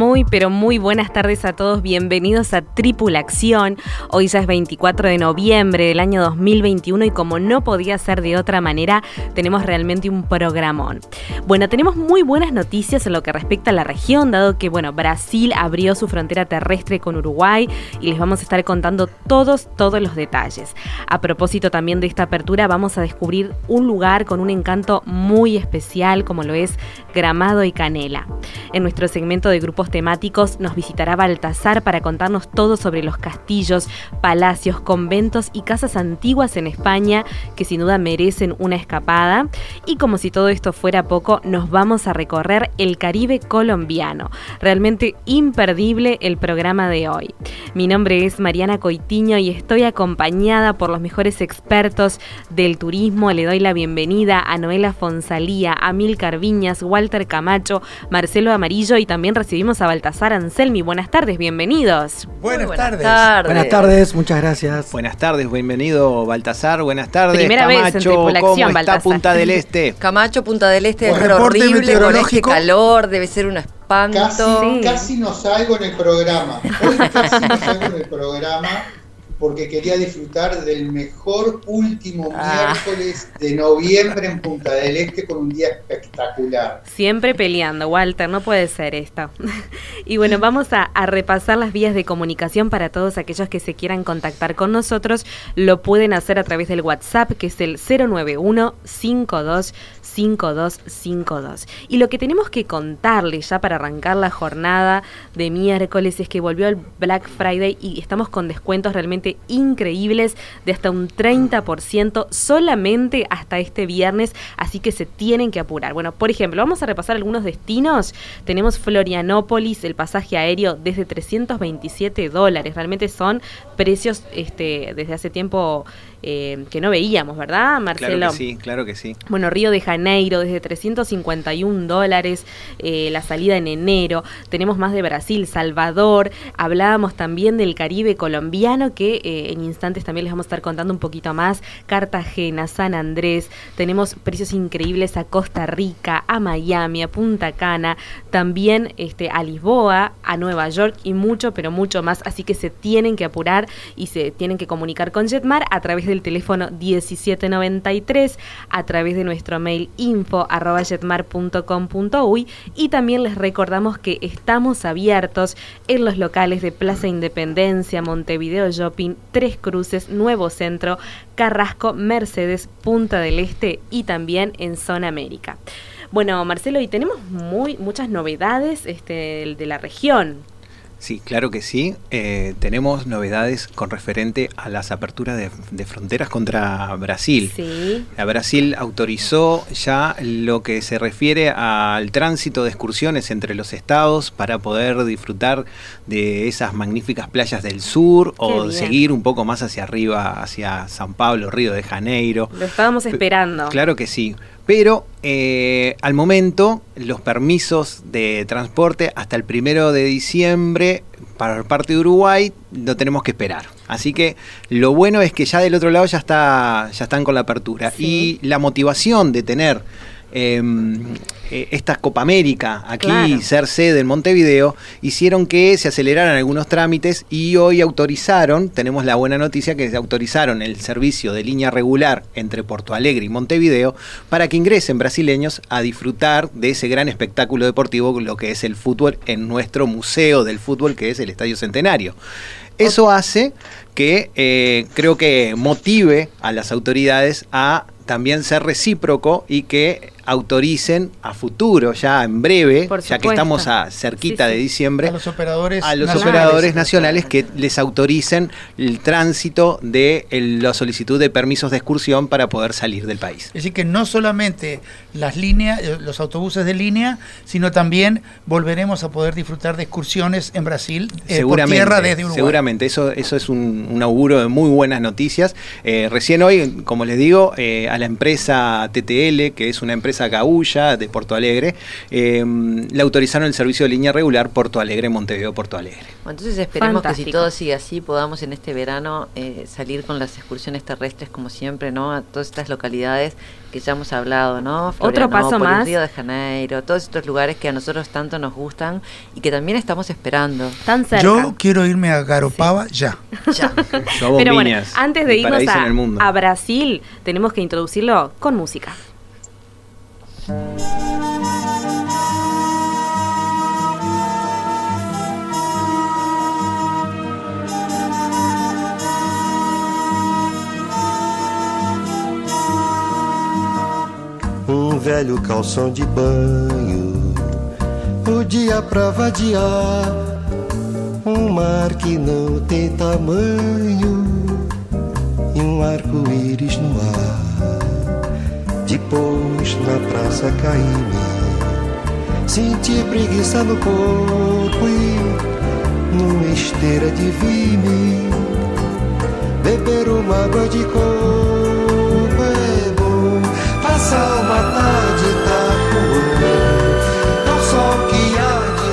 Muy, pero muy buenas tardes a todos. Bienvenidos a Tripulación. Hoy ya es 24 de noviembre del año 2021 y como no podía ser de otra manera, tenemos realmente un programón. Bueno, tenemos muy buenas noticias en lo que respecta a la región, dado que, bueno, Brasil abrió su frontera terrestre con Uruguay y les vamos a estar contando todos, todos los detalles. A propósito también de esta apertura, vamos a descubrir un lugar con un encanto muy especial, como lo es Gramado y Canela. En nuestro segmento de grupos temáticos nos visitará Baltasar para contarnos todo sobre los castillos, palacios, conventos y casas antiguas en España que sin duda merecen una escapada. Y como si todo esto fuera poco, nos vamos a recorrer el Caribe colombiano. Realmente imperdible el programa de hoy. Mi nombre es Mariana Coitiño y estoy acompañada por los mejores expertos del turismo. Le doy la bienvenida a Noela Fonsalía, a Mil Carviñas, Walter Camacho, Marcelo Amarillo y también recibimos a Baltasar Anselmi. Buenas tardes, bienvenidos. Buenas, tardes. Buenas tardes, muchas gracias. Buenas tardes, bienvenido Baltasar. Buenas tardes. Primera Camacho, vez en Tripulación, ¿cómo está? Punta del Este? Camacho, Punta del Este, es reporte horrible con este meteorológico. calor, debe ser un espanto. Casi, Sí. casi no salgo en el programa. Hoy casi no salgo en el programa porque quería disfrutar del mejor último Ah. miércoles de noviembre en Punta del Este con un día espectacular. Siempre peleando, Walter, no puede ser esto. y bueno, vamos a, a repasar las vías de comunicación para todos aquellos que se quieran contactar con nosotros. Lo pueden hacer a través del WhatsApp, que es el 091-525252. Y lo que tenemos que contarles ya para arrancar la jornada de miércoles es que volvió el Black Friday y estamos con descuentos realmente increíbles de hasta un 30% solamente hasta este viernes, así que se tienen que apurar. Bueno, por ejemplo, vamos a repasar algunos destinos. Tenemos Florianópolis, el pasaje aéreo desde 327 dólares. Realmente son precios este, desde hace tiempo eh, que no veíamos, ¿verdad, Marcelo? Claro que sí, claro que sí. Bueno, Río de Janeiro desde 351 dólares, eh, la salida en enero. Tenemos más de Brasil, Salvador. Hablábamos también del Caribe colombiano, que eh, en instantes también les vamos a estar contando un poquito más. Cartagena, San Andrés. Tenemos precios increíbles a Costa Rica, a Miami, a Punta Cana. También este, a Lisboa, a Nueva York y mucho, pero mucho más. Así que se tienen que apurar y se tienen que comunicar con Jetmar a través del teléfono 1793, a través de nuestro mail info arroba jetmar.com.uy y también les recordamos que estamos abiertos en los locales de Plaza Independencia, Montevideo Shopping, Tres Cruces, Nuevo Centro, Carrasco, Mercedes, Punta del Este y también en Zona América. Bueno, Marcelo, y tenemos muy muchas novedades este, de la región. Sí, claro que sí. Eh, tenemos novedades con referente a las aperturas de, de fronteras contra Brasil. Sí. La Brasil autorizó ya lo que se refiere al tránsito de excursiones entre los estados para poder disfrutar de esas magníficas playas del sur o seguir un poco más hacia arriba, hacia San Pablo, Río de Janeiro. Lo estábamos Pe- esperando. Claro que sí. Pero eh, al momento, los permisos de transporte hasta el primero de diciembre para parte de Uruguay no tenemos que esperar. Así que lo bueno es que ya del otro lado ya está, ya están con la apertura. Sí. Y la motivación de tener eh, eh, esta Copa América aquí, Claro. ser sede en Montevideo, hicieron que se aceleraran algunos trámites y hoy autorizaron, tenemos la buena noticia que se autorizaron el servicio de línea regular entre Porto Alegre y Montevideo para que ingresen brasileños a disfrutar de ese gran espectáculo deportivo, lo que es el fútbol en nuestro museo del fútbol, que es el Estadio Centenario. Eso hace que eh, creo que motive a las autoridades a también ser recíproco y que autoricen a futuro, ya en breve, ya que estamos a cerquita Sí, de diciembre, A los operadores a los nacionales. operadores nacionales que les autoricen el tránsito de el- la solicitud de permisos de excursión para poder salir del país. Es decir, que no solamente las líneas, eh, los autobuses de línea, sino también volveremos a poder disfrutar de excursiones en Brasil eh, por tierra desde Uruguay. seguramente, eso, eso es un, un auguro de muy buenas noticias. Eh, recién hoy, como les digo, eh, a la empresa TTL, que es una empresa gaulla de Porto Alegre, eh, le autorizaron el servicio de línea regular Porto Alegre, Montevideo, Porto Alegre. Bueno, entonces esperemos que si todo sigue así podamos en este verano eh, salir con las excursiones terrestres como siempre, ¿no? A todas estas localidades que ya hemos hablado, ¿no? Otro paso más. Río de Janeiro, todos estos lugares que a nosotros tanto nos gustan y que también estamos esperando. Tan cerca. Yo quiero irme a Garopaba ya. Ya. Pero bueno, antes de el irnos el a Brasil, tenemos que introducirlo con música. Um velho calção de banho, o dia pra vadiar, um mar que não tem tamanho e um arco-íris no ar. Depois na praça caí-me, senti preguiça no corpo e numa esteira de vi-me beber uma água de coco é bom. Passar uma tarde em Itapuã, ao sol que há de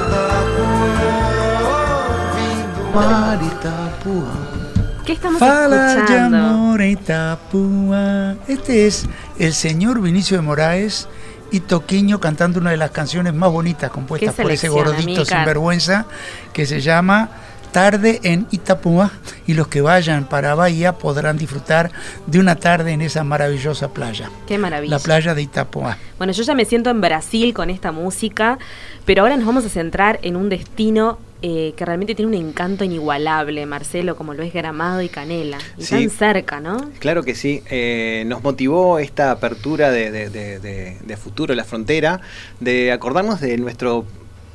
Itapuã, ouvindo ¿Qué estamos Fala de amor en Itapúa. Este es el señor Vinicio de Moraes y Toquiño cantando una de las canciones más bonitas compuestas por ese gordito sinvergüenza que se llama Tarde en Itapúa y los que vayan para Bahía podrán disfrutar de una tarde en esa maravillosa playa, Qué maravilla. la playa de Itapúa. Bueno, yo ya me siento en Brasil con esta música, pero ahora nos vamos a centrar en un destino eh, que realmente tiene un encanto inigualable, Marcelo, como lo es Gramado y Canela. Y Sí. tan cerca, ¿no? Claro que sí. Eh, nos motivó esta apertura de, de- de- de- futuro la frontera, de acordarnos de nuestro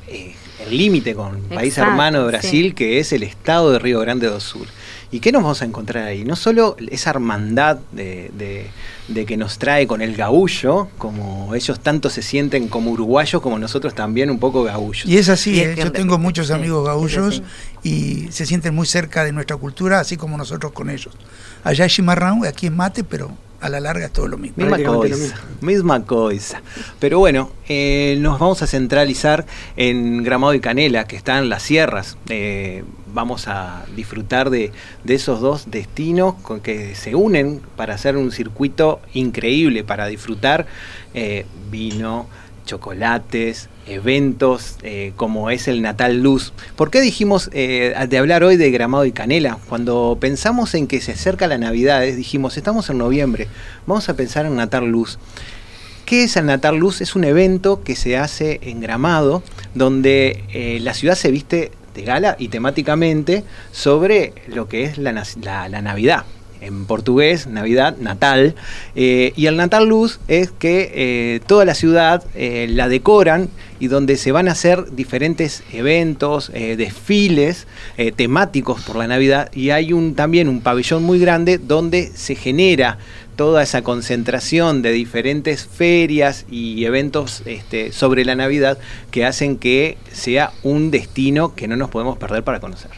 eh, el límite con el país Exacto, hermano de Brasil, sí. que es el estado de Río Grande do Sul. ¿Y qué nos vamos a encontrar ahí? No solo esa hermandad de, de- de que nos trae con el gaullo, como ellos tanto se sienten como uruguayos, como nosotros también un poco gaullos. Y es así, Y es ¿eh? yo tengo muchos amigos gaullos y se sienten muy cerca de nuestra cultura, así como nosotros con ellos. Allá es chimarrón, aquí es mate, pero a la larga es todo lo mismo. Misma cosa, misma cosa. Pero bueno, eh, nos vamos a centralizar en Gramado y Canela, que están en las sierras. Eh, vamos a disfrutar de, de esos dos destinos con que se unen para hacer un circuito increíble, para disfrutar eh, vino, chocolates, eventos eh, como es el Natal Luz. ¿Por qué dijimos eh, de hablar hoy de Gramado y Canela? Cuando pensamos en que se acerca la Navidad, dijimos, estamos en noviembre, vamos a pensar en Natal Luz. ¿Qué es el Natal Luz? Es un evento que se hace en Gramado, donde la ciudad se viste de gala y temáticamente sobre lo que es la, la- Navidad. En portugués, Navidad, Natal. Eh, y el Natal Luz es que eh, toda la ciudad eh, la decoran y donde se van a hacer diferentes eventos, desfiles temáticos por la Navidad. Y hay un, también un pabellón muy grande donde se genera toda esa concentración de diferentes ferias y eventos este, sobre la Navidad que hacen que sea un destino que no nos podemos perder para conocer.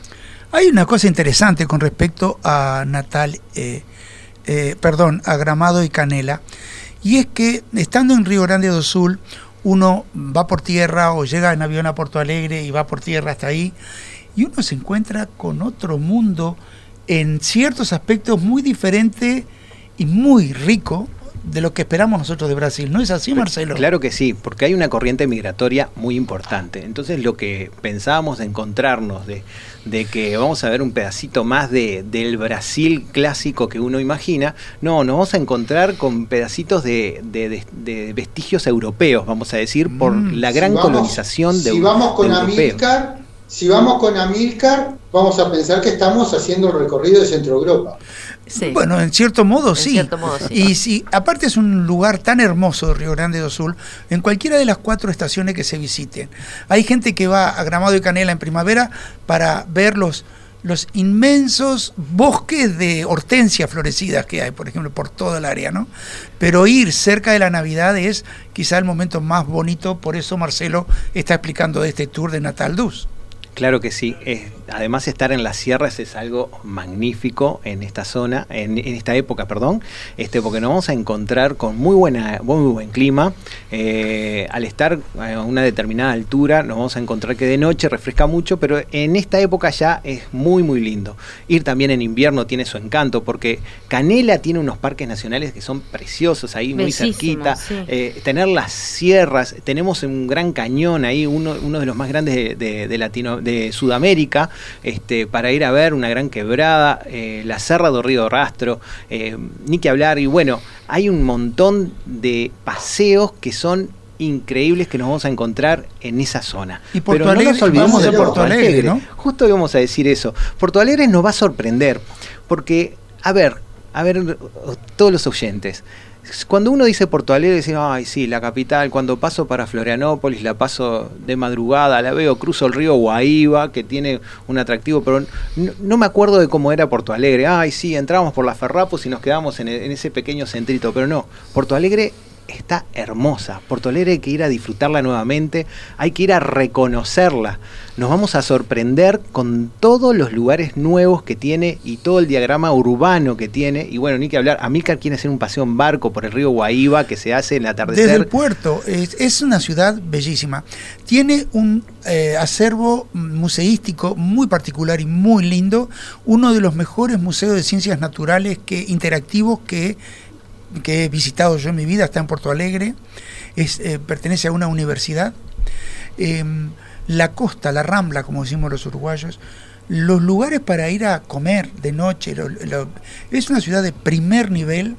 Hay una cosa interesante con respecto a Natal, eh, eh, perdón, a Gramado y Canela, y es que estando en Río Grande do Sul, uno va por tierra o llega en avión a Porto Alegre y va por tierra hasta ahí, y uno se encuentra con otro mundo en ciertos aspectos muy diferente y muy rico de lo que esperamos nosotros de Brasil. ¿No es así, Marcelo? Claro que sí, porque hay una corriente migratoria muy importante. Entonces lo que pensábamos de encontrarnos, de, de que vamos a ver un pedacito más de, del Brasil clásico que uno imagina, no, nos vamos a encontrar con pedacitos de, de- vestigios europeos, vamos a decir, por Mm. la gran Si vamos- colonización de, Si vamos con. Amílcar, si vamos con Amilcar, vamos a pensar que estamos haciendo el recorrido de Centro Europa. Sí. Bueno, en cierto modo En sí. cierto modo, sí. Y si aparte es un lugar tan hermoso de Río Grande do Sul, en cualquiera de las cuatro estaciones que se visiten. Hay gente que va a Gramado y Canela en primavera para ver los, los inmensos bosques de hortensias florecidas que hay, por ejemplo, por toda el área, ¿no? Pero ir cerca de la Navidad es quizá el momento más bonito, por eso Marcelo está explicando de este tour de Natal Dus. Claro que sí. Es- además, estar en las sierras es algo magnífico en esta zona, en, en esta época, perdón, este, porque nos vamos a encontrar con muy buena, muy buen clima. Eh, al estar a una determinada altura, nos vamos a encontrar que de noche refresca mucho, pero en esta época ya es muy, muy lindo. Ir también en invierno tiene su encanto, porque Canela tiene unos parques nacionales que son preciosos ahí, muy Bellísimo, cerquita. sí. Eh, tener las sierras, tenemos un gran cañón ahí, uno, uno de los más grandes de, de- de Latino, de Sudamérica, este, para ir a ver una gran quebrada, eh, la Serra do Río Rastro, eh, ni que hablar, y bueno, hay un montón de paseos que son increíbles que nos vamos a encontrar en esa zona. Y Porto Pero no nos Alegre, de de Porto Porto Alegre. Alegre, ¿no? Justo íbamos a decir eso. Porto Alegre nos va a sorprender, porque, a ver, a ver, todos los oyentes. Cuando uno dice Porto Alegre, dice, ay, sí, la capital. Cuando paso para Florianópolis, la paso de madrugada, la veo, cruzo el río Guaíba, que tiene un atractivo, pero no, me acuerdo de cómo era Porto Alegre. Ay, sí, entramos por las Ferrapos y nos quedamos en, en ese pequeño centrito, pero no. Porto Alegre está hermosa. Porto Alegre hay que ir a disfrutarla nuevamente, hay que ir a reconocerla. Nos vamos a sorprender con todos los lugares nuevos que tiene y todo el diagrama urbano que tiene. Y bueno, ni que hablar, Amílcar quiere hacer un paseo en barco por el río Guaíba que se hace en el atardecer. Desde el puerto, es, es una ciudad bellísima. Tiene un eh, acervo museístico muy particular y muy lindo, uno de los mejores museos de ciencias naturales que, interactivos que, que he visitado yo en mi vida, está en Porto Alegre, es, eh, pertenece a una universidad. Em, la costa, la rambla, como decimos los uruguayos, los lugares para ir a comer de noche, lo- lo- es una ciudad de primer nivel,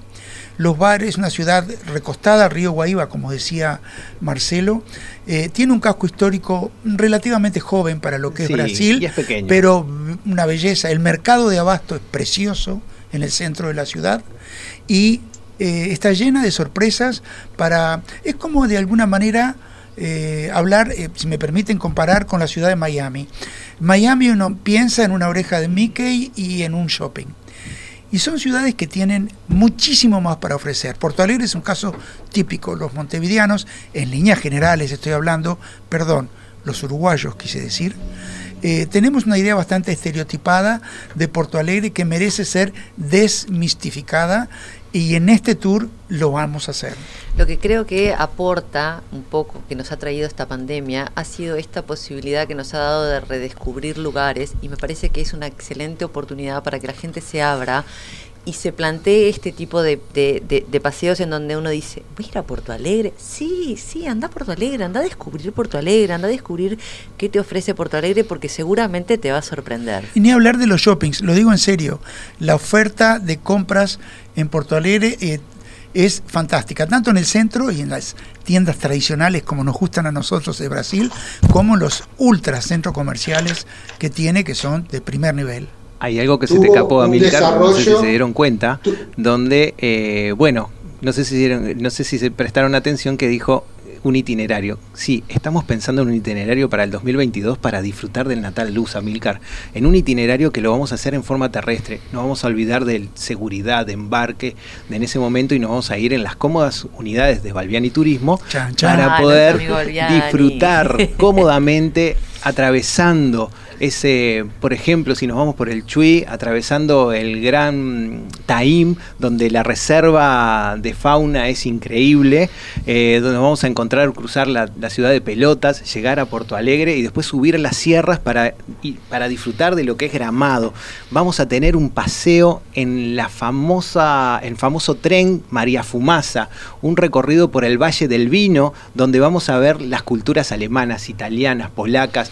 los bares, una ciudad recostada río Guaíba, como decía Marcelo, eh, tiene un casco histórico relativamente joven para lo que Sí, es Brasil, y es pequeño. pero una belleza. El mercado de abasto es precioso en el centro de la ciudad y eh, está llena de sorpresas para... Es como de alguna manera eh, hablar, eh, si me permiten comparar con la ciudad de Miami. Miami uno piensa en una oreja de Mickey y en un shopping. Y son ciudades que tienen muchísimo más para ofrecer. Porto Alegre es un caso típico. Los montevideanos, en líneas generales estoy hablando, perdón, los uruguayos quise decir, tenemos una idea bastante estereotipada de Porto Alegre que merece ser desmistificada y en este tour lo vamos a hacer. Lo que creo que aporta un poco, que nos ha traído esta pandemia, ha sido esta posibilidad que nos ha dado de redescubrir lugares y me parece que es una excelente oportunidad para que la gente se abra y se plantee este tipo de, de- de- de paseos en donde uno dice, voy a ir a Porto Alegre. Sí, sí, anda a Porto Alegre, anda a descubrir Porto Alegre, anda a descubrir qué te ofrece Porto Alegre porque seguramente te va a sorprender. Y ni hablar de los shoppings, lo digo en serio, la oferta de compras en Porto Alegre eh, es fantástica, tanto en el centro y en las tiendas tradicionales como nos gustan a nosotros de Brasil, como en los ultra centros comerciales que tiene, que son de primer nivel. Hay algo que se te escapó a un Milcar, no sé si se dieron cuenta, donde, eh, bueno, no sé si dieron- no sé si se prestaron atención que dijo un itinerario. Sí, estamos pensando en un itinerario para el 2022 para disfrutar del Natal Luz, Amilcar. En un itinerario que lo vamos a hacer en forma terrestre. No vamos a olvidar de seguridad, de embarque, de en ese momento y nos vamos a ir en las cómodas unidades de Balbiani Turismo Chan, chan. para Ah, poder Balbiani. disfrutar cómodamente atravesando ese, por ejemplo, si nos vamos por el Chuy, atravesando el gran Taim, donde la reserva de fauna es increíble, eh, donde vamos a encontrar, cruzar la, ciudad de Pelotas, llegar a Porto Alegre y después subir las sierras para, para disfrutar de lo que es Gramado. Vamos a tener un paseo en la famosa, el famoso tren María Fumasa, un recorrido por el Valle del Vino, donde vamos a ver las culturas alemanas, italianas, polacas,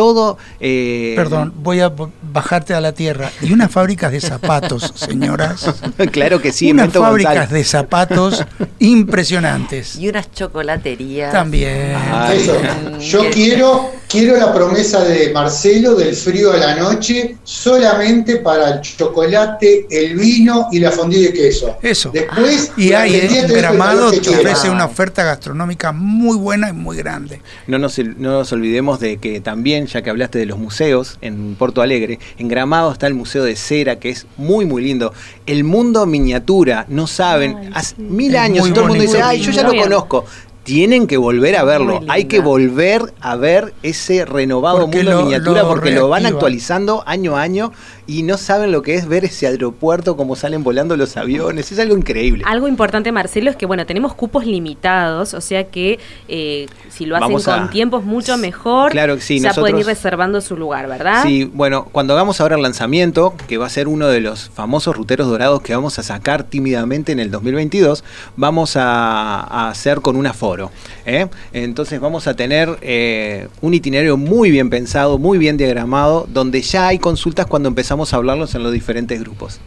todo... eh, Perdón, voy a bajarte a la tierra. Y unas fábricas de zapatos, señoras. claro que sí, unas fábricas González. de zapatos impresionantes. Y unas chocolaterías. También. Ay. Eso. Yo que- quiero Quiero la promesa de Marcelo del frío a la noche solamente para el chocolate, el vino y la fondue de queso. Eso. Después, Y hay día en Gramado que ofrece una oferta gastronómica muy buena y muy grande. No nos, no nos olvidemos de que también, ya que hablaste de los museos en Porto Alegre, en Gramado está el Museo de Cera, que es muy, muy lindo. El mundo miniatura, no saben, Ay, hace sí. mil Es años todo el mundo dice, ay, yo ya lo bien. conozco. Tienen que volver a verlo. Hay que volver a ver ese renovado Porque mundo lo- miniatura lo porque lo van actualizando año a año y no saben lo que es ver ese aeropuerto, cómo salen volando los aviones. Es algo increíble. Algo importante, Marcelo, es que bueno, tenemos cupos limitados, o sea que eh, si lo hacen Vamos con a- tiempos mucho mejor, Claro que sí, ya pueden ir reservando su lugar, ¿verdad? Sí, bueno, cuando hagamos ahora el lanzamiento, que va a ser uno de los famosos ruteros dorados que vamos a sacar tímidamente en el 2022, vamos a, a hacer con un aforo. ¿eh? Entonces vamos a tener eh, un itinerario muy bien pensado, muy bien diagramado, donde ya hay consultas cuando empezamos a hablarlos en los diferentes grupos.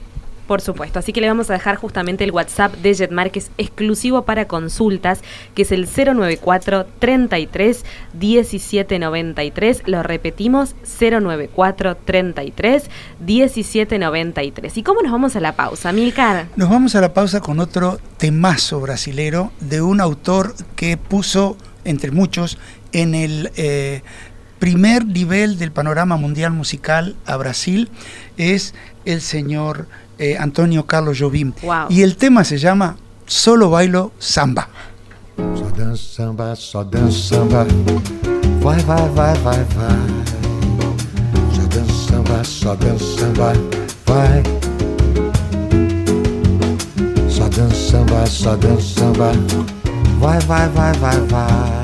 Por supuesto, así que le vamos a dejar justamente el WhatsApp de Jetmar que es exclusivo para consultas, que es el 094 33 1793. Lo repetimos, 094 33 1793. ¿Y cómo nos vamos a la pausa, Milcar? Nos vamos a la pausa con otro temazo brasilero de un autor que puso, entre muchos, en el eh, primer nivel del panorama mundial musical a Brasil, es el señor eh, Antonio Carlos Jobim. Wow. Y el tema se llama Solo bailo samba. Só dança samba, só dança samba. Vai, vai, vai, vai, vai. Só dança samba, só dança samba. Vai. Só dança samba, só dança samba. Vai, vai, vai, vai, vai.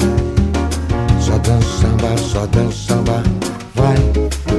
Só dança samba, só dança samba. Vai.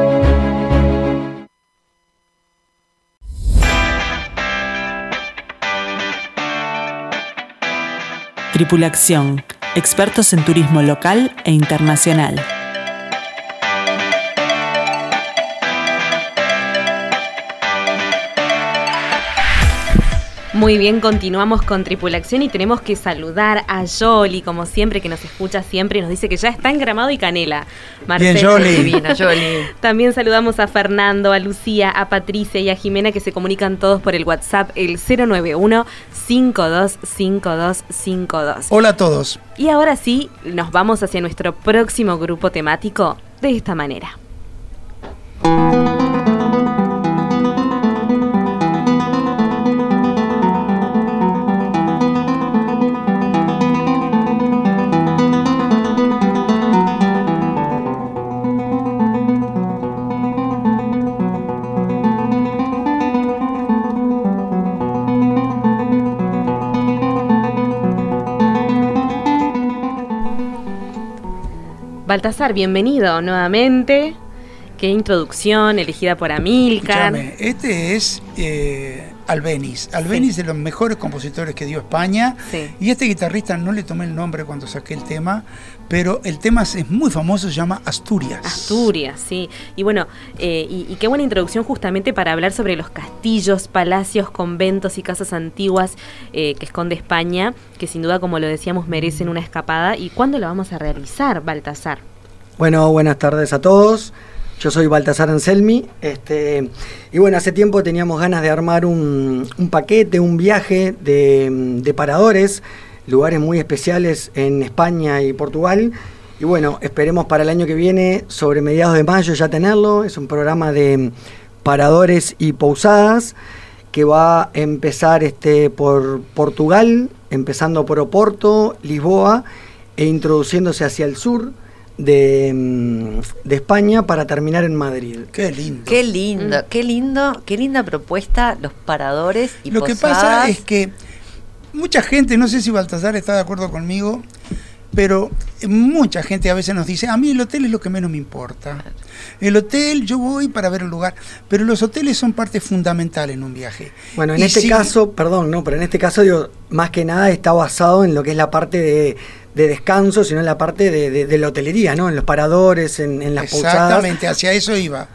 Tripulación, expertos en turismo local e internacional. Muy bien, continuamos con Tripulación y tenemos que saludar a Yoli, como siempre, que nos escucha siempre y nos dice que ya está en Gramado y Canela. Bien, Yoli. Divina, Yoli. También saludamos a Fernando, a Lucía, a Patricia y a Jimena que se comunican todos por el WhatsApp el 091 525252. Hola a todos. Y ahora sí, nos vamos hacia nuestro próximo grupo temático de esta manera. Baltasar, bienvenido nuevamente. Qué introducción elegida por Amilcar. Este es eh, Albeniz. Albeniz de los mejores compositores que dio España. Sí. Y este guitarrista no le tomé el nombre cuando saqué el tema, pero el tema es muy famoso, se llama Asturias. Asturias, sí. Y bueno, eh, y, y qué buena introducción justamente para hablar sobre los castillos, palacios, conventos y casas antiguas eh, que esconde España, que sin duda, como lo decíamos, merecen una escapada. ¿Y cuándo lo vamos a realizar, Baltasar? Bueno, buenas tardes a todos. Yo soy Baltasar Anselmi. Este, y bueno, hace tiempo teníamos ganas de armar un, un paquete, un viaje de, de paradores, lugares muy especiales en España y Portugal. Y bueno, esperemos para el año que viene, sobre mediados de mayo, ya tenerlo. Es un programa de paradores y pousadas que va a empezar este, por Portugal, empezando por Oporto, Lisboa e introduciéndose hacia el sur, de, mm, de España para terminar en Madrid. Qué lindo. Qué lindo, qué lindo, qué linda propuesta, los paradores y Lo que pasa es que mucha gente, no sé si Baltasar está de acuerdo conmigo, pero mucha gente a veces nos dice, a mí el hotel es lo que menos me importa. El hotel, yo voy para ver el lugar, pero los hoteles son parte fundamental en un viaje. Bueno, en Y este si- caso, perdón, no, pero en este caso digo, más que nada está basado en lo que es la parte de, de descanso, sino en la parte de, de- de la hotelería, ¿no? En los paradores, en, en las pousadas, Exactamente, hacia eso iba.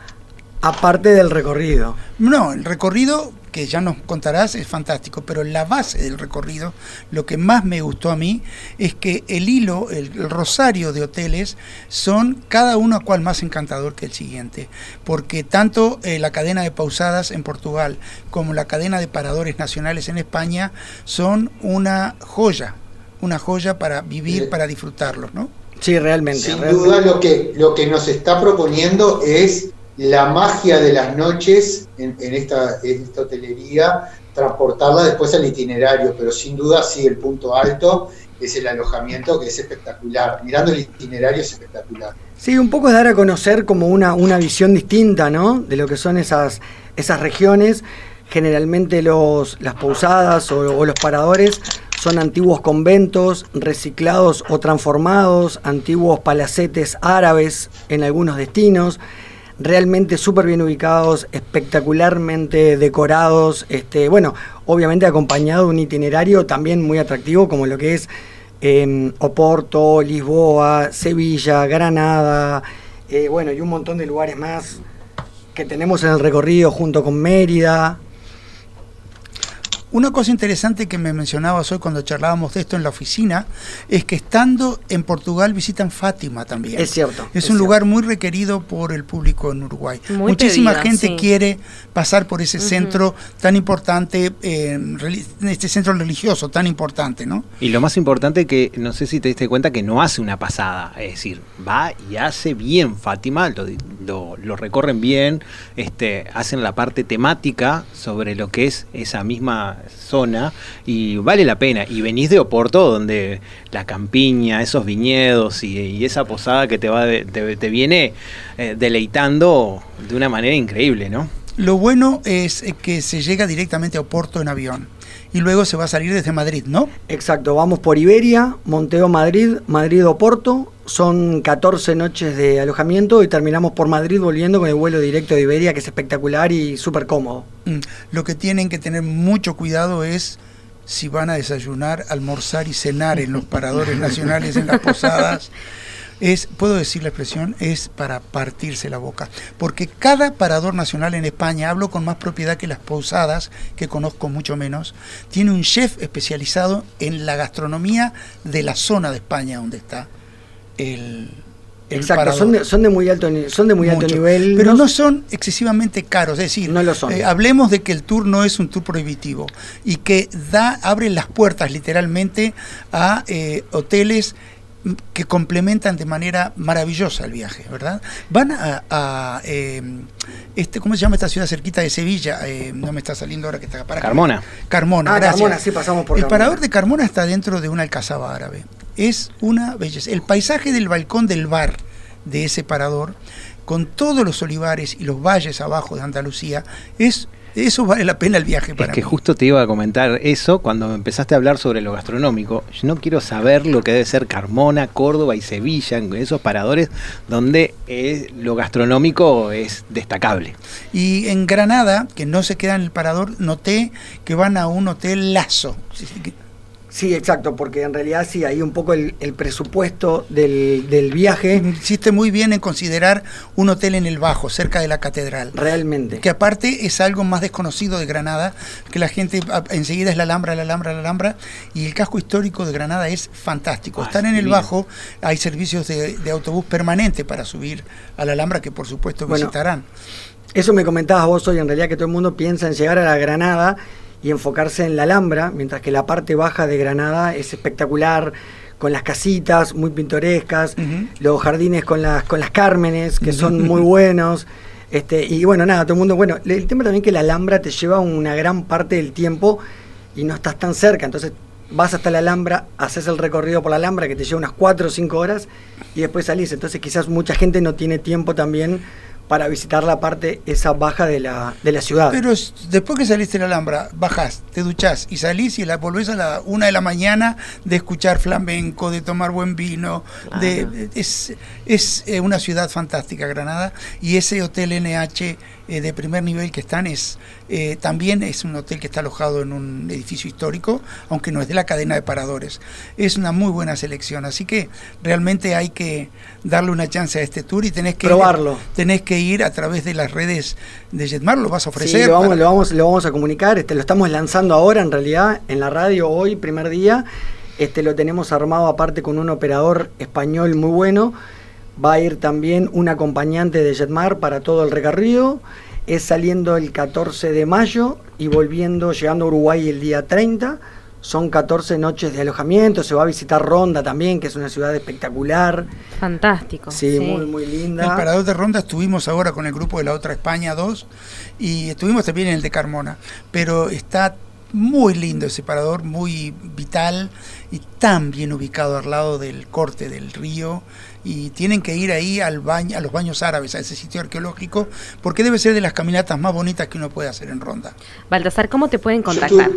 aparte del recorrido. No, el recorrido que ya nos contarás es fantástico, pero la base del recorrido, lo que más me gustó a mí, es que el hilo, el, el rosario de hoteles son cada uno cual más encantador que el siguiente, porque tanto eh, la cadena de pausadas en Portugal como la cadena de paradores nacionales en España son una joya, una joya para vivir, para disfrutarlos, ¿no? Sí, realmente. Sin realmente. duda lo que, lo que nos está proponiendo es la magia de las noches en, en esta, en esta hotelería, transportarla después al itinerario, pero sin duda sí el punto alto es el alojamiento que es espectacular. Mirando el itinerario es espectacular. Sí, un poco es dar a conocer como una, una visión distinta, ¿no? De lo que son esas, esas regiones. Generalmente los, las pousadas o, o los paradores son antiguos conventos reciclados o transformados, antiguos palacetes árabes en algunos destinos, realmente súper bien ubicados, espectacularmente decorados, este, bueno, obviamente acompañado de un itinerario también muy atractivo como lo que es eh, Oporto, Lisboa, Sevilla, Granada, eh, bueno, y un montón de lugares más que tenemos en el recorrido junto con Mérida. Una cosa interesante que me mencionabas hoy cuando charlábamos de esto en la oficina es que estando en Portugal visitan Fátima también. Es cierto, Es, es un cierto. lugar muy requerido por el público en Uruguay. Muy Muchísima gente sí. quiere pasar por ese centro tan importante, eh, este centro religioso tan importante, ¿no? Y lo más importante que no sé si te diste cuenta que no hace una pasada, es decir, va y hace bien Fátima, lo, lo- lo recorren bien, este, hacen la parte temática sobre lo que es esa misma zona y vale la pena. Y venís de Oporto, donde la campiña, esos viñedos y, esa posada que te va de- te, viene eh, deleitando de una manera increíble, ¿no? Lo bueno es que se llega directamente a Oporto en avión y luego se va a salir desde Madrid, ¿no? Exacto, vamos por Iberia, Monteo Madrid, Madrid Oporto, son 14 noches de alojamiento y terminamos por Madrid volviendo con el vuelo directo de Iberia que es espectacular y súper cómodo. Mm, Lo que tienen que tener mucho cuidado es si van a desayunar, almorzar y cenar en los paradores nacionales, en las posadas. Es, puedo decir la expresión, es para partirse la boca. Porque cada parador nacional en España, hablo con más propiedad que las posadas, que conozco mucho menos, tiene un chef especializado en la gastronomía de la zona de España donde está el, Exacto, son de, son de muy alto, son de muy alto nivel. Pero no- son excesivamente caros, es decir, No lo son. eh, hablemos de que el tour no es un tour prohibitivo y que da, abre las puertas literalmente a eh, hoteles que complementan de manera maravillosa el viaje, ¿verdad? Van a, a, eh, este, ¿cómo se llama esta ciudad cerquita de Sevilla? Eh, no me está saliendo ahora que está para Carmona. Carmona, Ah, gracias. Carmona, sí, pasamos por El Carmona. parador de Carmona está dentro de una alcazaba árabe. Es una belleza. El paisaje del balcón del bar de ese parador, con todos los olivares y los valles abajo de Andalucía, es eso vale la pena el viaje para Es que mí. justo te iba a comentar eso cuando me empezaste a hablar sobre lo gastronómico. Yo no quiero saber lo que debe ser Carmona, Córdoba y Sevilla, en esos paradores donde eh, lo gastronómico es destacable. Y en Granada, que no se queda en el parador, noté que van a un hotel Lazo. Sí, exacto, porque en realidad sí, ahí un poco el, el presupuesto del, del viaje, Hiciste muy bien en considerar un hotel en el Bajo, cerca de la catedral. realmente. que aparte es algo más desconocido de Granada, que la gente enseguida es la Alhambra, la Alhambra, la Alhambra, y el casco histórico de Granada es fantástico. Ah, Están es en el. Bajo, hay servicios de, de autobús permanente para subir a la Alhambra, que por supuesto Bueno, visitarán. Eso me comentabas vos hoy, en realidad que todo el mundo piensa en llegar a la Granada y enfocarse en la Alhambra, mientras que la parte baja de Granada es espectacular, con las casitas muy pintorescas, los jardines con las, con las cármenes, que son muy buenos. Este, y bueno, nada, todo el mundo, bueno, el tema también que la Alhambra te lleva una gran parte del tiempo y no estás tan cerca, entonces vas hasta la Alhambra, haces el recorrido por la Alhambra que te lleva unas 4 o 5 horas y después salís. Entonces quizás mucha gente no tiene tiempo también para visitar la parte esa baja de la, de la ciudad. Pero después que saliste de la Alhambra, bajás, te duchás y salís y la volvés a la una de la mañana de escuchar flamenco, de tomar buen vino. De, es es eh, una ciudad fantástica, Granada. Y ese hotel NH eh, de primer nivel que están es eh, también es un hotel que está alojado en un edificio histórico, aunque no es de la cadena de paradores. Es una muy buena selección. Así que realmente hay que darle una chance a este tour y tenés que Probarlo. tenés que ir a través de las redes de Jetmar, lo vas a ofrecer. Sí, lo vamos, para- lo vamos, lo vamos a comunicar. Este, lo estamos lanzando ahora en realidad en la radio hoy, primer día. Este, lo tenemos armado aparte con un operador español muy bueno. Va a ir también un acompañante de Jetmar para todo el recorrido. Es saliendo el 14 de mayo y volviendo, llegando a Uruguay el día 30. Son 14 noches de alojamiento. Se va a visitar Ronda también, que es una ciudad espectacular. Fantástico. Sí, muy, muy linda. En el Parador de Ronda estuvimos ahora con el grupo de la otra España 2 y estuvimos también en el de Carmona, pero está muy lindo ese parador, muy vital y tan bien ubicado al lado del corte del río y tienen que ir ahí al baño, a los baños árabes, a ese sitio arqueológico, porque debe ser de las caminatas más bonitas que uno puede hacer en Ronda. Baltasar, ¿cómo te pueden contactar?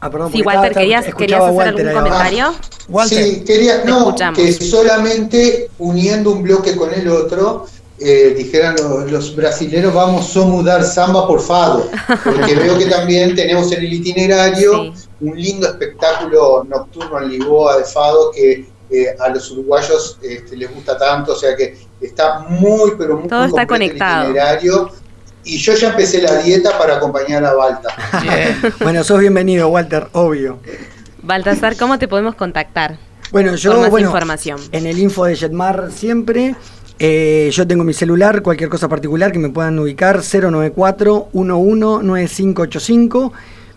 Ah, perdón, Sí, Walter, estaba- ¿querías, hacer Walter algún comentario? Walter, Sí, quería, no, escuchamos. que solamente uniendo un bloque con el otro, eh, dijeran los, los brasileros, vamos a mudar samba por fado, porque veo que también tenemos en el itinerario Sí. un lindo espectáculo nocturno en Lisboa de fado que eh, a los uruguayos este, les gusta tanto, o sea que está muy, pero muy Todo está el conectado. itinerario. Y yo ya empecé la dieta para acompañar a Balta. Bueno, sos bienvenido, Walter, obvio. Baltasar, ¿cómo te podemos contactar? Bueno, yo, más bueno, información. en el info de Jetmar siempre. eh, yo tengo mi celular, cualquier cosa particular que me puedan ubicar, 094-119585.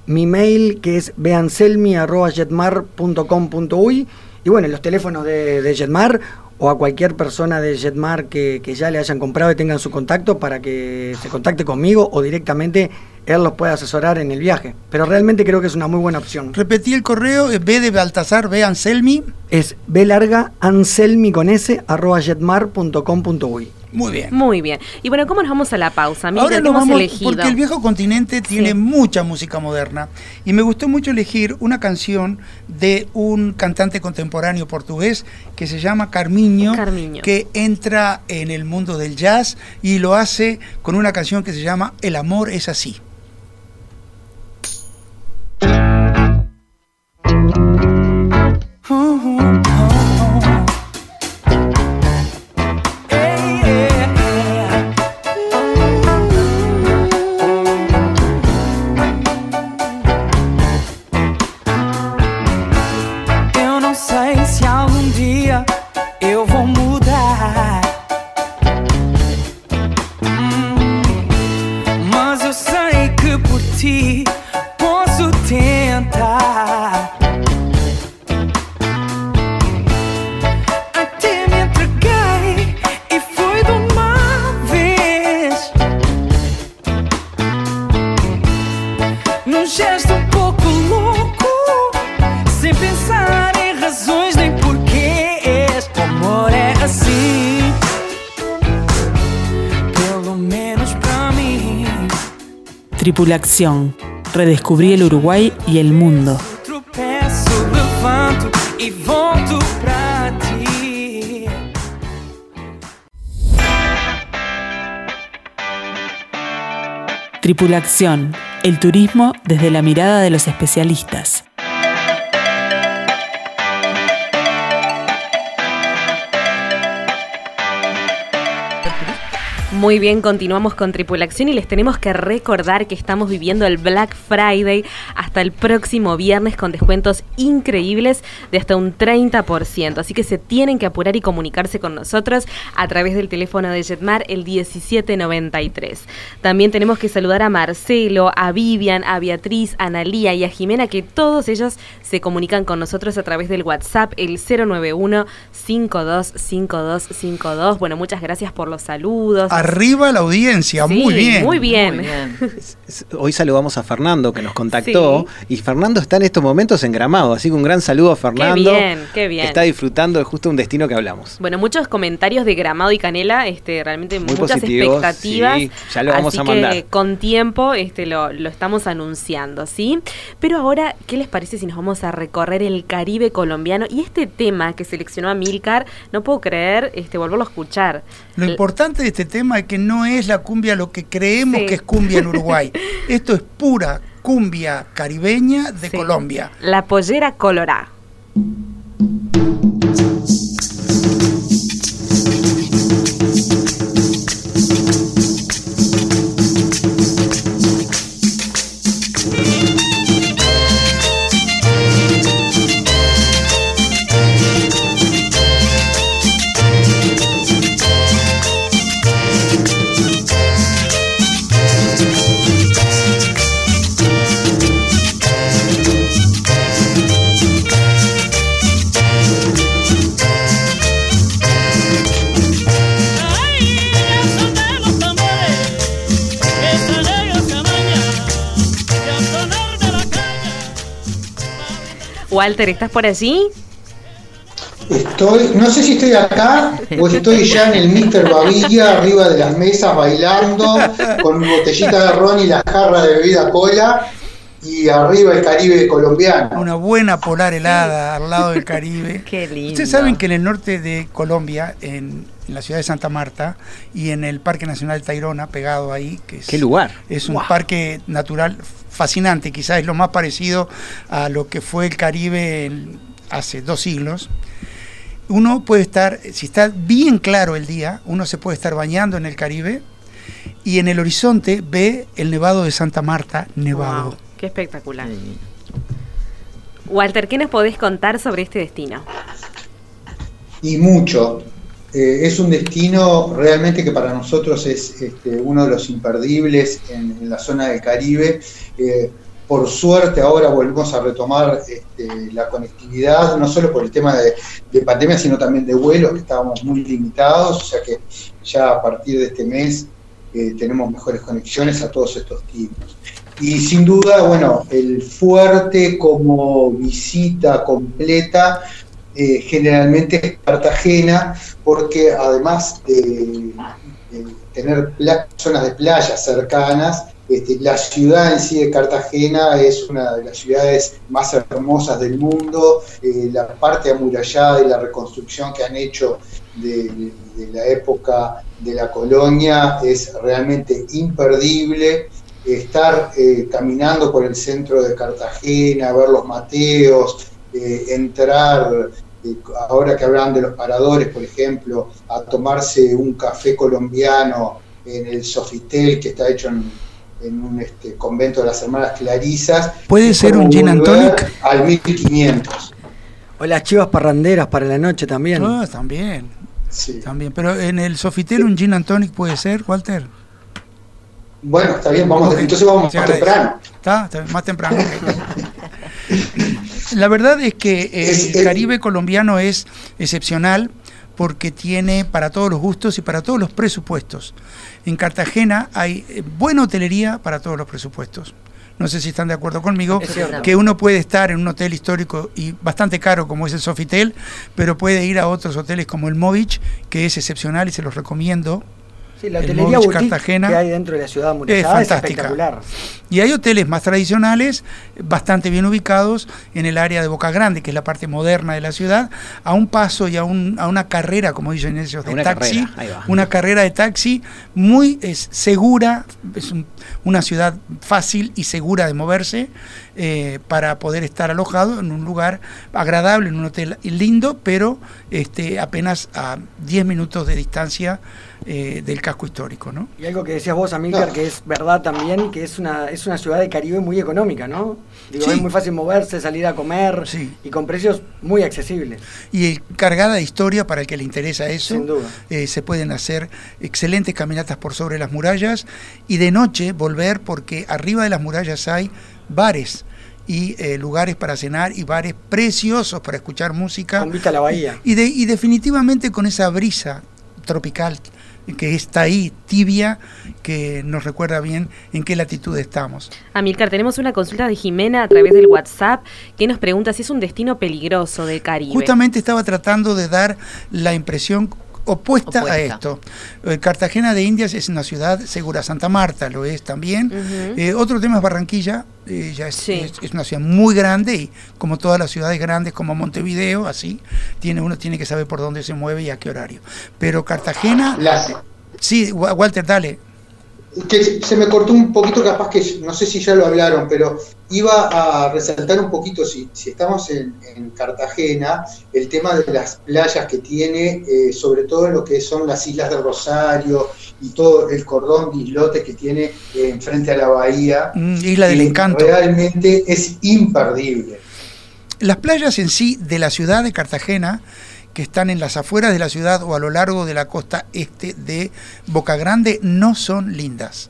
Mi mail que es beanselmi.jetmar.com.uy. Y bueno, los teléfonos de, de Jetmar o a cualquier persona de Jetmar que, que ya le hayan comprado y tengan su contacto para que se contacte conmigo o directamente él los pueda asesorar en el viaje. Pero realmente creo que es una muy buena opción. Repetí el correo, eh, B de Baltasar, B Anselmi. es b larga anselmi con s arroba jetmar.com.uy. Muy bien. Muy bien. Y bueno, ¿cómo nos vamos a la pausa? Mira, Ahora ¿qué nos hemos vamos, elegido? porque el viejo continente tiene mucha música moderna y me gustó mucho elegir una canción de un cantante contemporáneo portugués que se llama Carmiño, Carmiño. que entra en el mundo del jazz y lo hace con una canción que se llama El amor es así. Eu Tripulación. Redescubrí el Uruguay y el mundo. Tripulación. El turismo desde la mirada de los especialistas. Muy bien, continuamos con Tripulación y les tenemos que recordar que estamos viviendo el Black Friday hasta el próximo viernes con descuentos increíbles de hasta un 30%. Así que se tienen que apurar y comunicarse con nosotros a través del teléfono de Jetmar el 1793. También tenemos que saludar a Marcelo, a Vivian, a Beatriz, a Analía y a Jimena, que todos ellos se comunican con nosotros a través del WhatsApp el 091 525252. Bueno, muchas gracias por los saludos. Arriba la audiencia, Sí, muy bien. Muy bien. Muy bien. Hoy saludamos a Fernando que nos contactó y Fernando está en estos momentos en Gramado, así que un gran saludo a Fernando. bien, qué bien. Que está disfrutando de justo un destino que hablamos. Bueno, muchos comentarios de Gramado y Canela, este, realmente Muy muchas positivos, expectativas. sí, ya lo vamos así a mandar. Que con tiempo este, lo, lo estamos anunciando, ¿sí? Pero ahora, ¿qué les parece si nos vamos a recorrer el Caribe colombiano? Y este tema que seleccionó Amilcar, no puedo creer este, volverlo a escuchar. Lo importante de este tema que no es la cumbia lo que creemos Sí. que es cumbia en Uruguay. Esto es pura cumbia caribeña de Sí. Colombia. La pollera colorá. Walter, ¿estás por allí? Estoy, no sé si estoy acá o estoy ya en el Mr. Babilla, arriba de las mesas bailando, con mi botellita de ron y la jarra de bebida cola, y arriba el Caribe colombiano. Una buena polar helada al lado del Caribe. Qué lindo. Ustedes saben que en el norte de Colombia, en, en la ciudad de Santa Marta y en el Parque Nacional Tayrona, pegado ahí, que es, ¿Qué lugar? es un parque natural fascinante, quizás es lo más parecido a lo que fue el Caribe en- hace dos siglos. Uno puede estar, si está bien claro el día, uno se puede estar bañando en el Caribe y en el horizonte ve el nevado de Santa Marta nevado. Wow, qué espectacular. Sí. Walter, ¿qué nos podés contar sobre este destino? y mucho. Eh, es un destino realmente que para nosotros es este, uno de los imperdibles en, en la zona del Caribe. Eh, por suerte ahora volvemos a retomar este, la conectividad, no solo por el tema de, de pandemia, sino también de vuelos, que estábamos muy limitados, o sea que ya a partir de este mes eh, tenemos mejores conexiones a todos estos tipos. Y sin duda, bueno, el fuerte como visita completa eh, generalmente es Cartagena, porque además de, de tener zonas de playa cercanas, este, la ciudad en sí de Cartagena es una de las ciudades más hermosas del mundo, eh, la parte amurallada y la reconstrucción que han hecho de la época de la colonia es realmente imperdible. Estar eh, caminando por el centro de Cartagena, ver los Mateos, eh, entrar, eh, ahora que hablan de los paradores, por ejemplo, a tomarse un café colombiano en el Sofitel, que está hecho en, en un este, convento de las hermanas Clarisas. ¿Puede ser un gin and tonic? Al 1500. O las chivas parranderas para la noche también. Ah, también, Sí. también. Pero en el Sofitel un gin and tonic puede ser, Walter. Bueno, está bien, vamos, Ok, entonces vamos más temprano. Está, está más temprano. La verdad es que Es- el es- Caribe colombiano es excepcional porque tiene para todos los gustos y para todos los presupuestos. En Cartagena hay eh, buena hotelería para todos los presupuestos. No sé si están de acuerdo conmigo, que uno puede estar en un hotel histórico y bastante caro como es el Sofitel, pero puede ir a otros hoteles como el Movich, que es excepcional y se los recomiendo. Sí, la El hotelería Cartagena que hay dentro de la ciudad amurallada es, fantástica. espectacular. Y hay hoteles más tradicionales, bastante bien ubicados en el área de Boca Grande, que es la parte moderna de la ciudad, a un paso y a, un- a una carrera, como dicen ellos, de Una taxi, carrera, una carrera de taxi muy es, segura, es un- una ciudad fácil y segura de moverse eh, para poder estar alojado en un lugar agradable, en un hotel lindo, pero este, apenas a 10 minutos de distancia eh, del casco histórico, ¿no? Y algo que decías vos, Amílcar, No. que es verdad también, que es una, es una ciudad de Caribe muy económica, ¿no? Digo, Sí. es muy fácil moverse, salir a comer Sí. y con precios muy accesibles. y cargada de historia para el que le interesa eso. Sin duda. Eh, se pueden hacer excelentes caminatas por sobre las murallas y de noche volver porque arriba de las murallas hay bares y eh, lugares para cenar y bares preciosos para escuchar música. Con vista a la bahía. Y, de- y definitivamente con esa brisa tropical que está ahí, tibia, que nos recuerda bien en qué latitud estamos. Amilcar, tenemos una consulta de Jimena a través del WhatsApp que nos pregunta si es un destino peligroso del Caribe. Justamente estaba tratando de dar la impresión opuesta, a esto. Eh, Cartagena de Indias es una ciudad segura, Santa Marta lo es también. Eh, otro tema es Barranquilla, eh, ya es, Sí. es- es una ciudad muy grande y como todas las ciudades grandes como Montevideo, así, tiene, uno tiene que saber por dónde se mueve y a qué horario. Pero Cartagena, Las, sí, Wa- Walter, dale. Que se me cortó un poquito, capaz que no sé si ya lo hablaron, pero iba a resaltar un poquito, si, si estamos en, en Cartagena, el tema de las playas que tiene, eh, sobre todo en lo que son las islas de Rosario y todo el cordón de islotes que tiene eh, enfrente a la bahía. Mm, Isla del Encanto. Realmente es imperdible. Las playas en sí de la ciudad de Cartagena, que están en las afueras de la ciudad o a lo largo de la costa este de Boca Grande, no son lindas.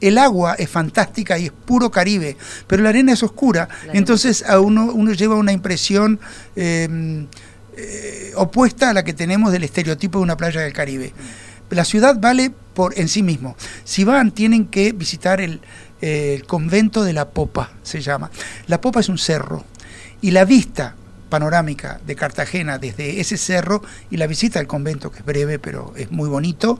El agua es fantástica y es puro Caribe, pero la arena es oscura, entonces a uno, uno lleva una impresión eh, eh, opuesta a la que tenemos del estereotipo de una playa del Caribe. La ciudad vale por en sí mismo. Si van, tienen que visitar el, eh, el convento de la Popa, se llama. La Popa es un cerro y la vista panorámica de Cartagena desde ese cerro y la visita al convento, que es breve, pero es muy bonito,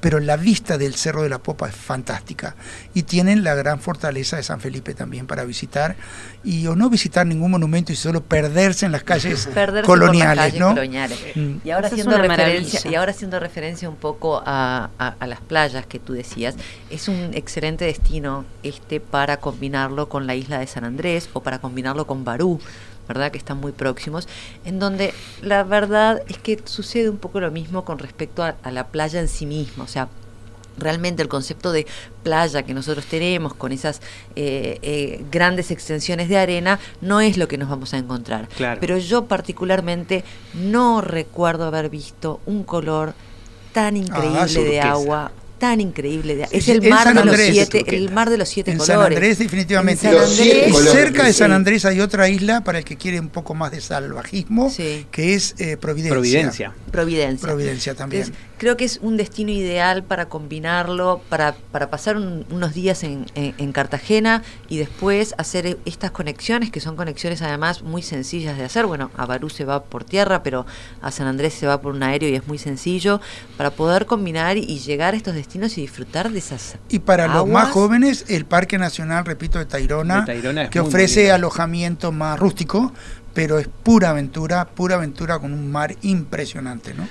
pero la vista del Cerro de la Popa es fantástica. Y tienen la gran fortaleza de San Felipe también para visitar, y o no visitar ningún monumento y solo perderse en las calles Perderse coloniales, por las calles ¿no? coloniales. Mm. Y ahora haciendo referencia, maravilla. y ahora haciendo referencia un poco a, a- a las playas que tú decías, es un excelente destino este para combinarlo con la isla de San Andrés o para combinarlo con Barú, ¿verdad? Que están muy próximos, en donde la verdad es que sucede un poco lo mismo con respecto a, a la playa en sí misma, o sea, realmente el concepto de playa que nosotros tenemos con esas eh, eh, grandes extensiones de arena no es lo que nos vamos a encontrar. Claro. Pero yo particularmente no recuerdo haber visto un color tan increíble de agua, tan increíble de Es el mar de los Andrés, siete, el mar de los siete En colores. San Andrés definitivamente. En San Los siete Andrés, colores. Cerca de San. Andrés hay otra isla para el que quiere un poco más de salvajismo, Sí. que es eh, Providencia. Providencia. Providencia. Providencia también. Entonces, creo que es un destino ideal para combinarlo, para, para pasar un- unos días en, en- en Cartagena y después hacer e- estas conexiones, que son conexiones además muy sencillas de hacer. Bueno, a Barú se va por tierra, pero a San Andrés se va por un aéreo y es muy sencillo, para poder combinar y llegar a estos destinos y disfrutar de esas Y para los más jóvenes, el Parque Nacional, repito, de Tayrona, De Tayrona es que ofrece alojamiento más rústico, pero es pura aventura, pura aventura con un mar impresionante, ¿no?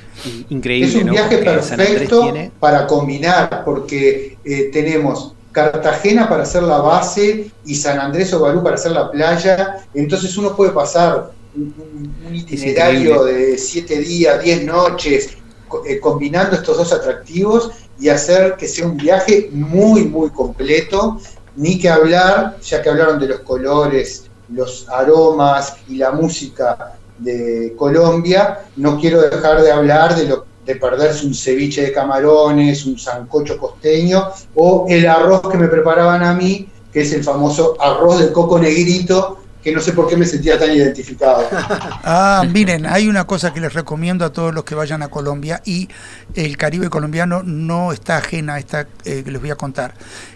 Increíble, Es un ¿no? viaje Porque perfecto tiene para combinar, porque eh, tenemos Cartagena para hacer la base y San Andrés o Barú para hacer la playa. Entonces uno puede pasar un, itinerario de siete días, diez noches, co- eh, combinando estos dos atractivos y hacer que sea un viaje muy, muy completo. Ni que hablar, ya que hablaron de los colores, los aromas y la música de Colombia, no quiero dejar de hablar de lo de perderse un ceviche de camarones, un sancocho costeño o el arroz que me preparaban a mí, que es el famoso arroz del coco negrito, que no sé por qué me sentía tan identificado. Ah, miren, hay una cosa que les recomiendo a todos los que vayan a Colombia y el Caribe colombiano no está ajena a esta eh, que les voy a contar.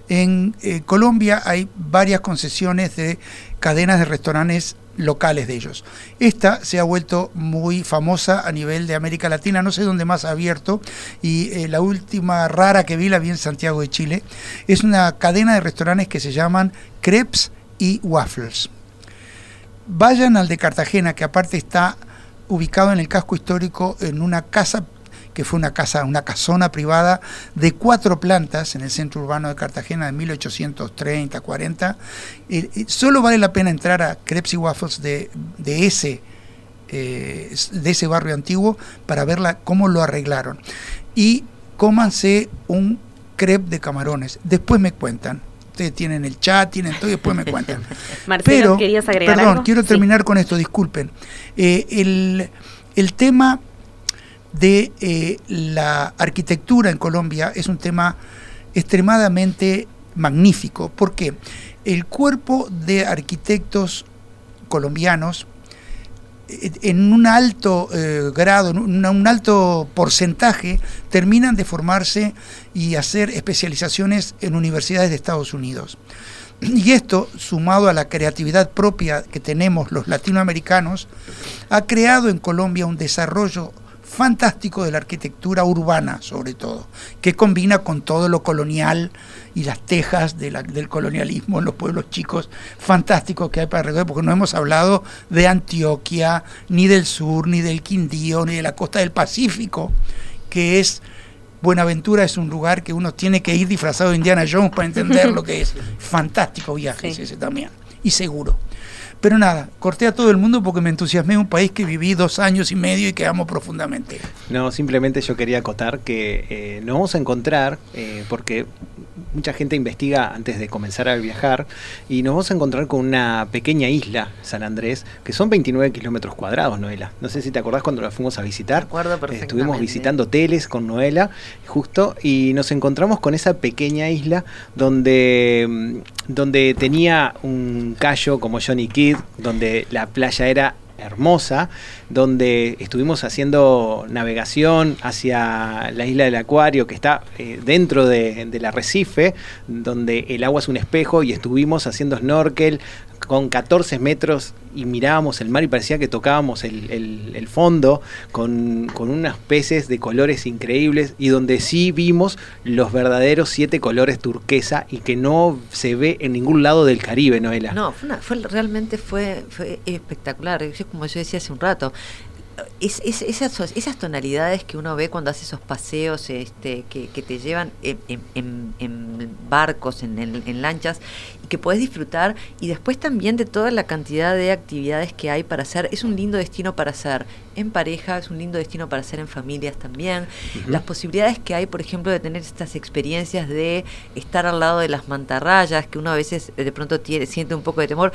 En eh, Colombia hay varias concesiones de cadenas de restaurantes locales de ellos. Esta se ha vuelto muy famosa a nivel de América Latina, no sé dónde más ha abierto, y eh, la última rara que vi la vi en Santiago de Chile. Es una cadena de restaurantes que se llaman Crepes y Waffles vayan al de Cartagena, que aparte está ubicado en el casco histórico en una casa que fue una casa, una casona privada de cuatro plantas en el centro urbano de Cartagena de 1830, 40. Eh, eh, solo vale la pena entrar a Crepes y Waffles de, de ese eh, de ese barrio antiguo para ver cómo lo arreglaron. Y cómanse un crepe de camarones. Después me cuentan. Ustedes tienen el chat, tienen todo y después me cuentan. Marcelo, Pero, ¿querías agregar perdón, algo? quiero Sí. terminar con esto, disculpen. Eh, el, el tema de eh, la arquitectura en Colombia es un tema extremadamente magnífico, porque el cuerpo de arquitectos colombianos eh, en un alto eh, grado, en una- un alto porcentaje, terminan de formarse y hacer especializaciones en universidades de Estados Unidos. Y esto, sumado a la creatividad propia que tenemos los latinoamericanos, ha creado en Colombia un desarrollo fantástico de la arquitectura urbana, sobre todo, que combina con todo lo colonial y las tejas de la- del colonialismo en los pueblos chicos fantásticos que hay para alrededor, porque no hemos hablado de Antioquia, ni del sur, ni del Quindío, ni de la costa del Pacífico, que es Buenaventura es un lugar que uno tiene que ir disfrazado de Indiana Jones para entender lo que es. Fantástico viaje Sí. ese también. Y seguro. Pero nada, corté a todo el mundo porque me entusiasmé en un país que viví dos años y medio y que amo profundamente. No, simplemente yo quería acotar que eh, nos vamos a encontrar, eh, porque mucha gente investiga antes de comenzar a viajar, y nos vamos a encontrar con una pequeña isla, San Andrés, que son 29 kilómetros cuadrados, Noela. No sé si te acordás cuando la fuimos a visitar. acuerdo Eh, Estuvimos visitando hoteles con Noela, justo, y nos encontramos con esa pequeña isla donde, mm, donde tenía un callo como Johnny Kidd, donde la playa era hermosa, donde estuvimos haciendo navegación hacia la isla del Acuario, que está eh, dentro de- del arrecife, donde el agua es un espejo, y estuvimos haciendo snorkel con 14 metros y mirábamos el mar y parecía que tocábamos el, fondo con, con unos peces de colores increíbles y donde sí vimos los verdaderos siete colores turquesa y que no se ve en ningún lado del Caribe, Noela. No, fue una- fue- realmente fue, espectacular. Como yo decía hace un rato, es, es- esas, esas tonalidades que uno ve cuando hace esos paseos este, que, que te llevan en, en- en- en barcos, en, lanchas, y que puedes disfrutar, y después también de toda la cantidad de actividades que hay para hacer. Es un lindo destino para hacer en pareja, es un lindo destino para hacer en familias también. Las posibilidades que hay, por ejemplo, de tener estas experiencias de estar al lado de las mantarrayas, que uno a veces de pronto tiene, siente un poco de temor.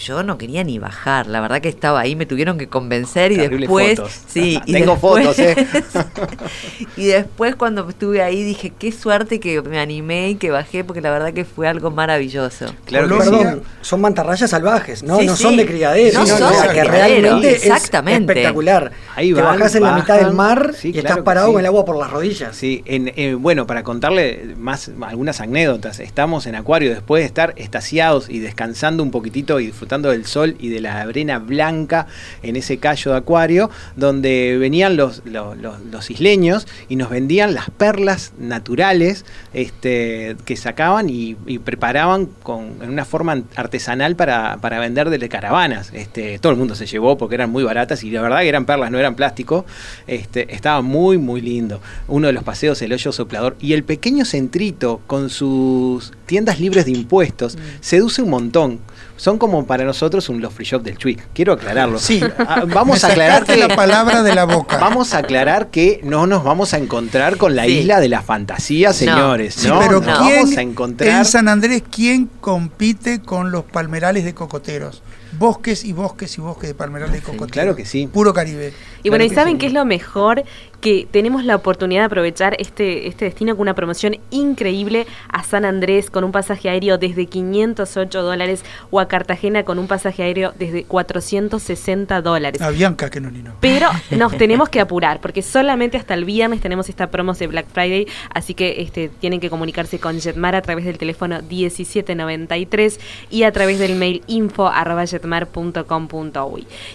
Yo no quería ni bajar, la verdad que estaba ahí, me tuvieron que convencer y después, fotos. sí, y Tengo después- fotos, ¿eh? y después cuando estuve ahí dije qué suerte que me animé y que bajé porque la verdad que fue algo maravilloso. Claro que sí. Perdón, son mantarrayas salvajes, ¿no? Sí, no sí. son de criadero, No no, son de que criadero, realmente exactamente. es espectacular. Ahí Te van, bajás en la mitad del mar Sí, y claro estás parado sí. con el agua por las rodillas. Sí, en, eh, bueno, para contarle más algunas anécdotas, estamos en Acuario después de estar estaciados y descansando un poquitito y disfrutando del sol y de la arena blanca en ese callo de Acuario, donde venían los, los, los- los isleños y nos vendían las perlas naturales este, que sacaban y, y preparaban con, en una forma artesanal para, para vender de caravanas. Este, todo el mundo se llevó porque eran muy baratas y la verdad que eran perlas, no eran plástico. Este, estaba muy, muy lindo. Uno de los paseos, el hoyo soplador. Y el pequeño centrito con sus tiendas libres de impuestos seduce un montón. Son como para nosotros un Los Free Shop del Chuic. Quiero aclararlo. Sí. Ah, vamos a aclarar que la palabra de la boca. Vamos a aclarar que no nos vamos a encontrar con la Sí. isla de la fantasía, señores. Sí, no, pero nos ¿quién vamos a encontrar. en San Andrés quién compite con los palmerales de cocoteros? Bosques y bosques y bosques de palmerales de cocoteros. claro que sí. Puro Caribe. Y bueno, ¿y saben sí. qué es lo mejor? Que tenemos la oportunidad de aprovechar este, este destino con una promoción increíble a San Andrés con un pasaje aéreo desde 508 dólares o a Cartagena con un pasaje aéreo desde 460 dólares. A Bianca que no ni no. Pero nos tenemos que apurar porque solamente hasta el viernes tenemos esta promo de Black Friday, así que este, tienen que comunicarse con Jetmar a través del teléfono 1793 y a través del mail info arroba.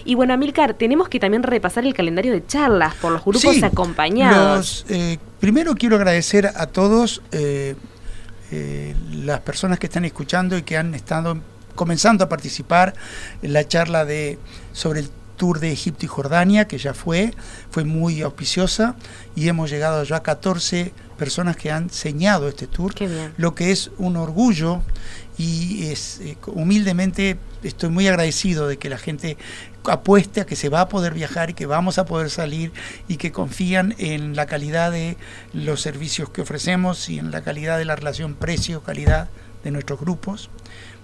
Y bueno, Amilcar, tenemos que también repasar el calendario de charlas por los grupos Sí, acompañados. los, eh, primero quiero agradecer a todos eh, eh, las personas que están escuchando y que han estado comenzando a participar en la charla de sobre el tour de Egipto y Jordania, que ya fue, fue muy auspiciosa y hemos llegado ya a 14 personas que han señado este tour, Qué bien. lo que es un orgullo y es eh, humildemente estoy muy agradecido de que la gente apueste a que se va a poder viajar y que vamos a poder salir y que confían en la calidad de los servicios que ofrecemos y en la calidad de la relación precio-calidad de nuestros grupos.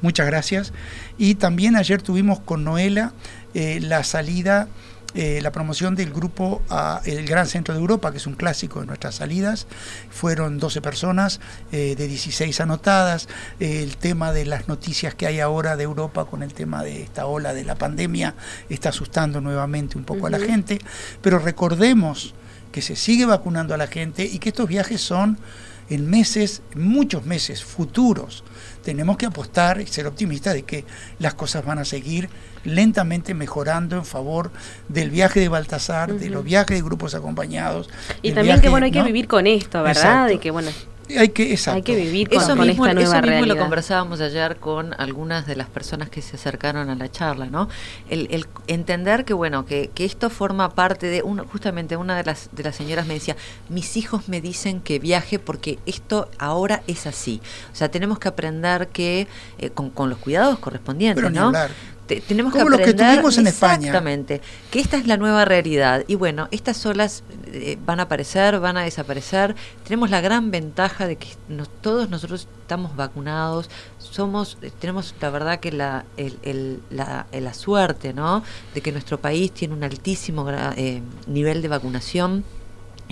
Muchas gracias. Y también ayer tuvimos con Noela eh, la salida eh, la promoción del grupo a El Gran Centro de Europa, que es un clásico de nuestras salidas. Fueron 12 personas, eh, de 16 anotadas. Eh, el tema de las noticias que hay ahora de Europa con el tema de esta ola de la pandemia está asustando nuevamente un poco a la gente. Pero recordemos que se sigue vacunando a la gente y que estos viajes son en meses, muchos meses futuros. Tenemos que apostar y ser optimistas de que las cosas van a seguir lentamente mejorando en favor del viaje de Baltasar, de los viajes de grupos acompañados. Y también viaje, que bueno, hay que vivir con esto, ¿verdad? Exacto. De que bueno, Hay que, exacto. hay que vivir con, Eso con mismo, esta nueva eso mismo realidad. lo conversábamos ayer con algunas de las personas que se acercaron a la charla, ¿no? El, el entender que bueno, que, que esto forma parte de uno, justamente una de las de las señoras me decía, mis hijos me dicen que viaje porque esto ahora es así. O sea, tenemos que aprender que eh, con, con los cuidados correspondientes, Pero ni ¿no? hablar. Te- tenemos Como que los que aprender tuvimos en España. exactamente que esta es la nueva realidad. Y bueno estas olas eh, van a aparecer van a desaparecer. Tenemos la gran ventaja de que nos- todos nosotros estamos vacunados. Somos eh, tenemos la verdad que la el- el- la, eh, la suerte no de que nuestro país tiene un altísimo eh, nivel de vacunación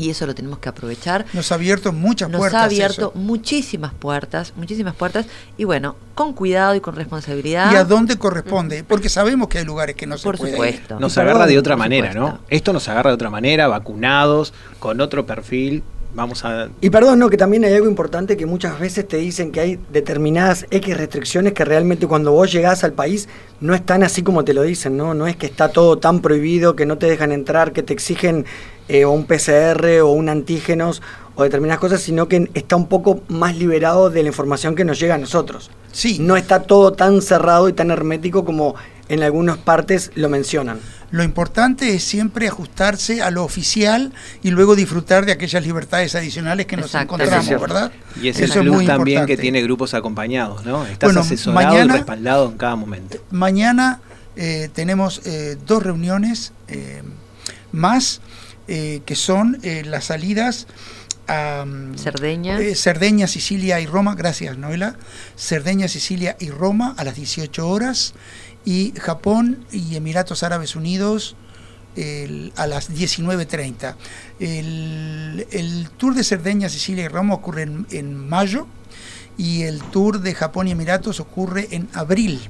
y eso lo tenemos que aprovechar Nos ha abierto muchas nos puertas. ha abierto eso. muchísimas puertas, muchísimas puertas, y bueno, con cuidado y con responsabilidad. Y a dónde corresponde, porque sabemos que hay lugares que no se Por puede ir. supuesto. Nos agarra de otra manera, supuesto. ¿no? Esto nos agarra de otra manera, vacunados, con otro perfil. Vamos a. Y perdón, no, que también hay algo importante que muchas veces te dicen que hay determinadas X restricciones que realmente cuando vos llegás al país no están así como te lo dicen, ¿no? No es que está todo tan prohibido, que no te dejan entrar, que te exigen eh, o un PCR o un antígenos o determinadas cosas, sino que está un poco más liberado de la información que nos llega a nosotros. Sí. No está todo tan cerrado y tan hermético como en algunas partes lo mencionan. Lo importante es siempre ajustarse a lo oficial y luego disfrutar de aquellas libertades adicionales que nos Exacto. encontramos, Eso es ¿verdad? Y es el Eso es plus muy también importante. que tiene grupos acompañados, ¿no? Estás Bueno, asesorado mañana- y respaldado en cada momento. Mañana eh, tenemos eh, dos reuniones eh, más eh, que son eh, las salidas a mm, Cerdeña. eh, Cerdeña, Sicilia y Roma. Gracias, Noela. Cerdeña, Sicilia y Roma a las 18 horas y Japón y Emiratos Árabes Unidos el- a las 19.30. El, el tour de Cerdeña, Sicilia y Roma ocurre en, en mayo y el tour de Japón y Emiratos ocurre en abril,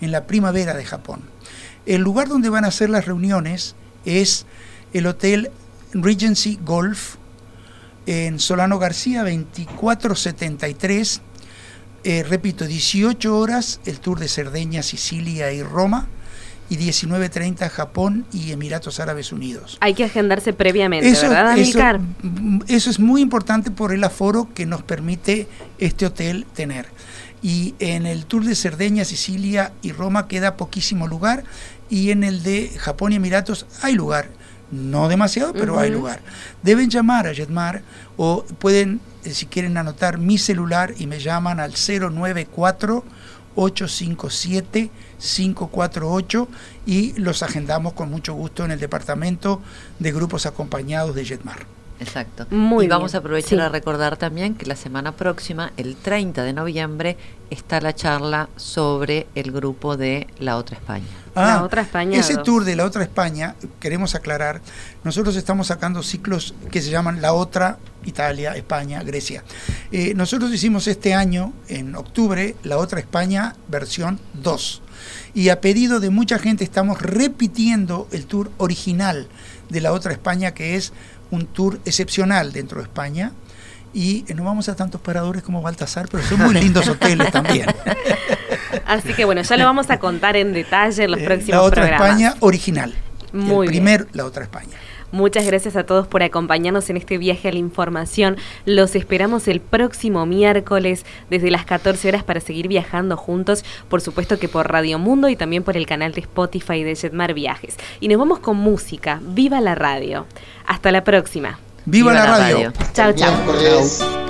en la primavera de Japón. El lugar donde van a ser las reuniones es el Hotel Regency Golf en Solano García 2473. Eh, repito, 18 horas el tour de Cerdeña, Sicilia y Roma y 19.30 Japón y Emiratos Árabes Unidos. Hay que agendarse previamente, ¿verdad, eso, eso es muy importante por el aforo que nos permite este hotel tener. Y en el tour de Cerdeña, Sicilia y Roma queda poquísimo lugar. Y en el de Japón y Emiratos hay lugar. No demasiado, pero hay lugar. Deben llamar a Jetmar o pueden, eh, si quieren anotar mi celular y me llaman al 094 857 548 y los agendamos con mucho gusto en el departamento de grupos acompañados de Jetmar. Exacto. Muy y vamos a aprovechar sí. a recordar también que la semana próxima, el 30 de noviembre, está la charla sobre el grupo de La Otra España. La Otra España Ese dos. tour de la otra España, queremos aclarar, nosotros estamos sacando ciclos que se llaman La Otra Italia, España, Grecia. Eh, nosotros hicimos este año, en octubre, La Otra España versión 2. Y a pedido de mucha gente estamos repitiendo el tour original de La Otra España, que es un tour excepcional dentro de España. Y eh, no vamos a tantos paradores como Baltasar, pero son muy lindos hoteles también. Así que bueno, ya lo vamos a contar en detalle en los Eh, próximos la otra programas. España original. Muy el bien. primer, la otra España. Muchas gracias a todos por acompañarnos en este viaje a la información. Los esperamos el próximo miércoles desde las 14 horas para seguir viajando juntos, por supuesto que por Radio Mundo y también por el canal de Spotify de Jetmar Viajes. Y nos vamos con música. ¡Viva la radio! Hasta la próxima. ¡Viva, la, radio! Chao, chao.